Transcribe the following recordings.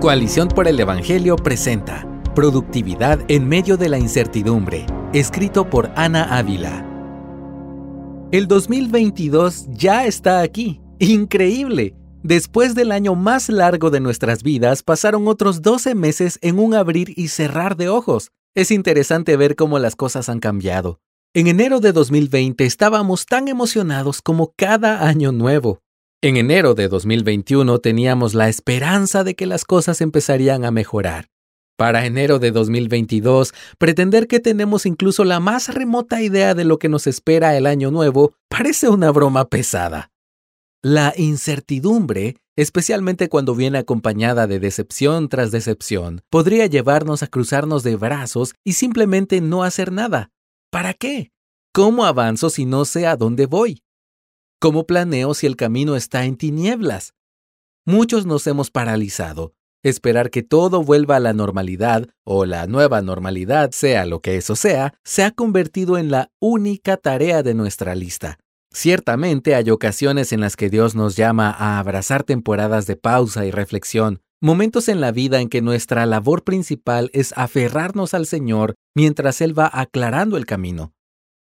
Coalición por el Evangelio presenta Productividad en medio de la incertidumbre, escrito por Ana Ávila. El 2022 ya está aquí. Increíble. Después del año más largo de nuestras vidas, pasaron otros 12 meses en un abrir y cerrar de ojos. Es interesante ver cómo las cosas han cambiado. En enero de 2020 estábamos tan emocionados como cada año nuevo. En enero de 2021 teníamos la esperanza de que las cosas empezarían a mejorar. Para enero de 2022, pretender que tenemos incluso la más remota idea de lo que nos espera el año nuevo parece una broma pesada. La incertidumbre, especialmente cuando viene acompañada de decepción tras decepción, podría llevarnos a cruzarnos de brazos y simplemente no hacer nada. ¿Para qué? ¿Cómo avanzo si no sé a dónde voy? ¿Cómo planeo si el camino está en tinieblas? Muchos nos hemos paralizado. Esperar que todo vuelva a la normalidad o la nueva normalidad, sea lo que eso sea, se ha convertido en la única tarea de nuestra lista. Ciertamente hay ocasiones en las que Dios nos llama a abrazar temporadas de pausa y reflexión, momentos en la vida en que nuestra labor principal es aferrarnos al Señor mientras Él va aclarando el camino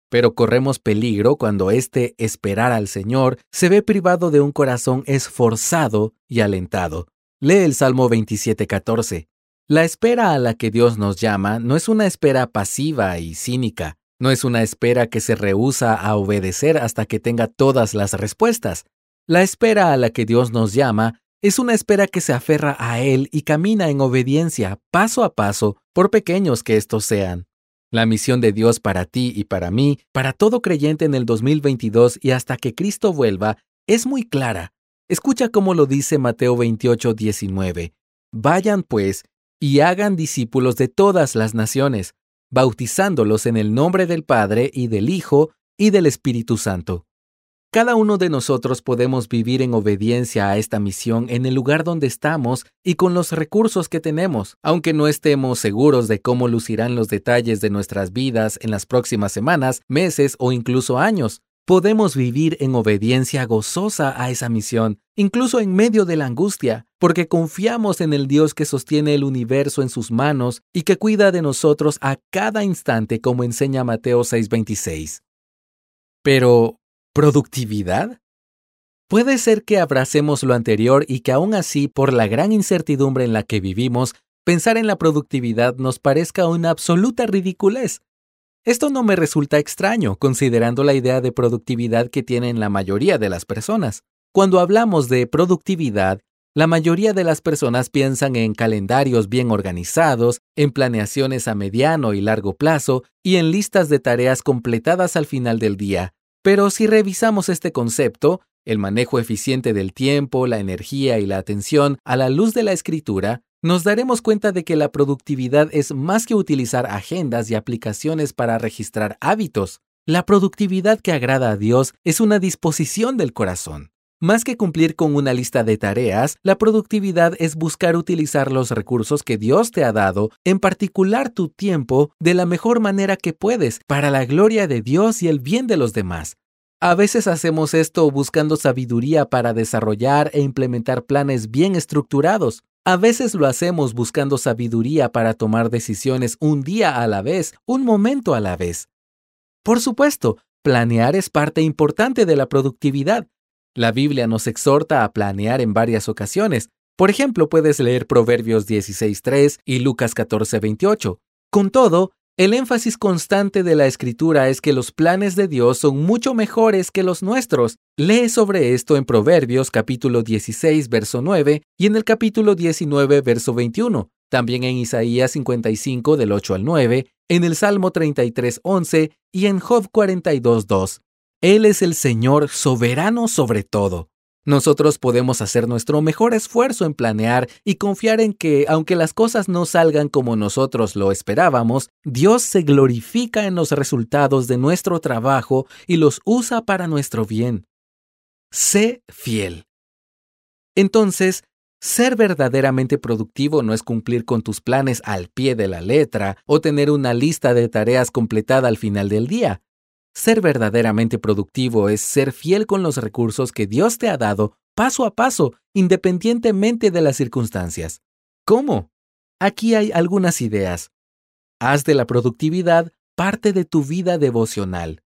pero corremos peligro cuando este esperar al Señor se ve privado de un corazón esforzado y alentado. Lee el Salmo 27:14. La espera a la que Dios nos llama no es una espera pasiva y cínica, no es una espera que se rehúsa a obedecer hasta que tenga todas las respuestas. La espera a la que Dios nos llama es una espera que se aferra a Él y camina en obediencia paso a paso, por pequeños que estos sean. La misión de Dios para ti y para mí, para todo creyente en el 2022 y hasta que Cristo vuelva, es muy clara. Escucha cómo lo dice Mateo 28, 19. Vayan pues y hagan discípulos de todas las naciones, bautizándolos en el nombre del Padre y del Hijo y del Espíritu Santo cada uno de nosotros podemos vivir en obediencia a esta misión en el lugar donde estamos y con los recursos que tenemos, aunque no estemos seguros de cómo lucirán los detalles de nuestras vidas en las próximas semanas, meses o incluso años. Podemos vivir en obediencia gozosa a esa misión, incluso en medio de la angustia, porque confiamos en el Dios que sostiene el universo en sus manos y que cuida de nosotros a cada instante, como enseña Mateo 6:26. Pero, ¿Productividad? Puede ser que abracemos lo anterior y que aún así, por la gran incertidumbre en la que vivimos, pensar en la productividad nos parezca una absoluta ridiculez. Esto no me resulta extraño, considerando la idea de productividad que tienen la mayoría de las personas. Cuando hablamos de productividad, la mayoría de las personas piensan en calendarios bien organizados, en planeaciones a mediano y largo plazo y en listas de tareas completadas al final del día, pero si revisamos este concepto, el manejo eficiente del tiempo, la energía y la atención a la luz de la escritura, nos daremos cuenta de que la productividad es más que utilizar agendas y aplicaciones para registrar hábitos. La productividad que agrada a Dios es una disposición del corazón. Más que cumplir con una lista de tareas, la productividad es buscar utilizar los recursos que Dios te ha dado, en particular tu tiempo, de la mejor manera que puedes, para la gloria de Dios y el bien de los demás. A veces hacemos esto buscando sabiduría para desarrollar e implementar planes bien estructurados. A veces lo hacemos buscando sabiduría para tomar decisiones un día a la vez, un momento a la vez. Por supuesto, planear es parte importante de la productividad, la Biblia nos exhorta a planear en varias ocasiones. Por ejemplo, puedes leer Proverbios 16.3 y Lucas 14.28. Con todo, el énfasis constante de la escritura es que los planes de Dios son mucho mejores que los nuestros. Lee sobre esto en Proverbios capítulo 16, verso 9 y en el capítulo 19, verso 21. También en Isaías 55 del 8 al 9, en el Salmo 33, 11 y en Job 42, 2. Él es el Señor soberano sobre todo. Nosotros podemos hacer nuestro mejor esfuerzo en planear y confiar en que, aunque las cosas no salgan como nosotros lo esperábamos, Dios se glorifica en los resultados de nuestro trabajo y los usa para nuestro bien. Sé fiel. Entonces, ser verdaderamente productivo no es cumplir con tus planes al pie de la letra o tener una lista de tareas completada al final del día. Ser verdaderamente productivo es ser fiel con los recursos que Dios te ha dado paso a paso, independientemente de las circunstancias. ¿Cómo? Aquí hay algunas ideas. Haz de la productividad parte de tu vida devocional.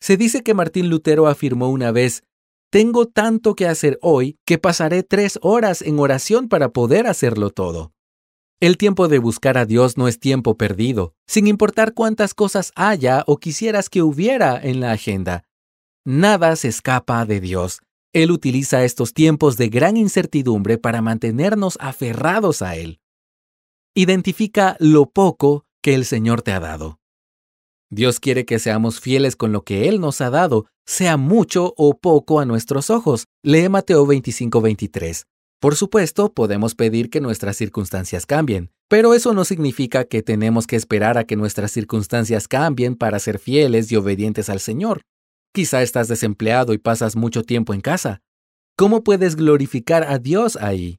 Se dice que Martín Lutero afirmó una vez, tengo tanto que hacer hoy que pasaré tres horas en oración para poder hacerlo todo. El tiempo de buscar a Dios no es tiempo perdido, sin importar cuántas cosas haya o quisieras que hubiera en la agenda. Nada se escapa de Dios. Él utiliza estos tiempos de gran incertidumbre para mantenernos aferrados a Él. Identifica lo poco que el Señor te ha dado. Dios quiere que seamos fieles con lo que Él nos ha dado, sea mucho o poco a nuestros ojos. Lee Mateo 25:23. Por supuesto, podemos pedir que nuestras circunstancias cambien, pero eso no significa que tenemos que esperar a que nuestras circunstancias cambien para ser fieles y obedientes al Señor. Quizá estás desempleado y pasas mucho tiempo en casa. ¿Cómo puedes glorificar a Dios ahí?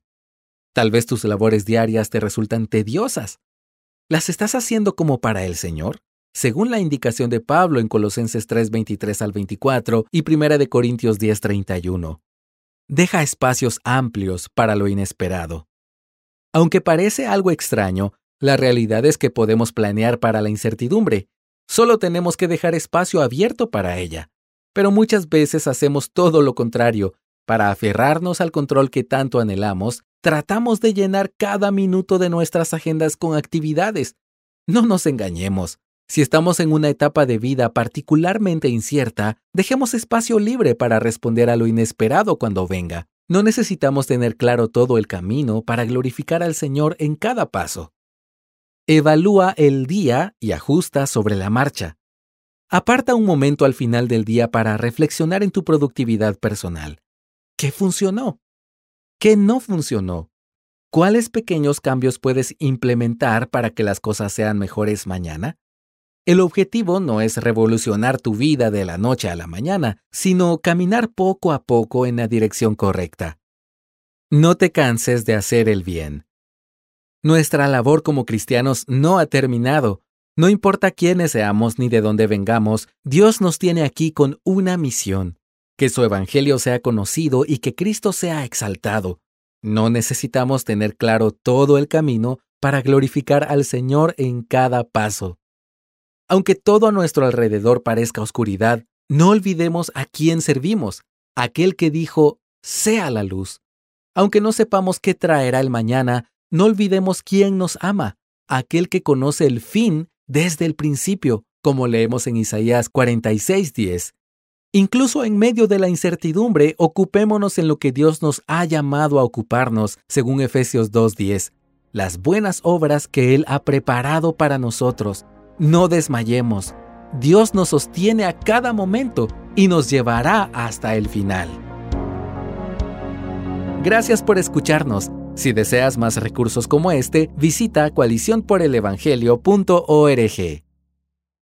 Tal vez tus labores diarias te resultan tediosas. ¿Las estás haciendo como para el Señor? Según la indicación de Pablo en Colosenses 3:23 al 24 y 1 de Corintios 10:31. Deja espacios amplios para lo inesperado. Aunque parece algo extraño, la realidad es que podemos planear para la incertidumbre. Solo tenemos que dejar espacio abierto para ella. Pero muchas veces hacemos todo lo contrario. Para aferrarnos al control que tanto anhelamos, tratamos de llenar cada minuto de nuestras agendas con actividades. No nos engañemos. Si estamos en una etapa de vida particularmente incierta, dejemos espacio libre para responder a lo inesperado cuando venga. No necesitamos tener claro todo el camino para glorificar al Señor en cada paso. Evalúa el día y ajusta sobre la marcha. Aparta un momento al final del día para reflexionar en tu productividad personal. ¿Qué funcionó? ¿Qué no funcionó? ¿Cuáles pequeños cambios puedes implementar para que las cosas sean mejores mañana? El objetivo no es revolucionar tu vida de la noche a la mañana, sino caminar poco a poco en la dirección correcta. No te canses de hacer el bien. Nuestra labor como cristianos no ha terminado. No importa quiénes seamos ni de dónde vengamos, Dios nos tiene aquí con una misión que su Evangelio sea conocido y que Cristo sea exaltado. No necesitamos tener claro todo el camino para glorificar al Señor en cada paso. Aunque todo a nuestro alrededor parezca oscuridad, no olvidemos a quién servimos, aquel que dijo, sea la luz. Aunque no sepamos qué traerá el mañana, no olvidemos quién nos ama, aquel que conoce el fin desde el principio, como leemos en Isaías 46:10. Incluso en medio de la incertidumbre, ocupémonos en lo que Dios nos ha llamado a ocuparnos, según Efesios 2.10, las buenas obras que Él ha preparado para nosotros. No desmayemos. Dios nos sostiene a cada momento y nos llevará hasta el final. Gracias por escucharnos. Si deseas más recursos como este, visita coaliciónporelevangelio.org.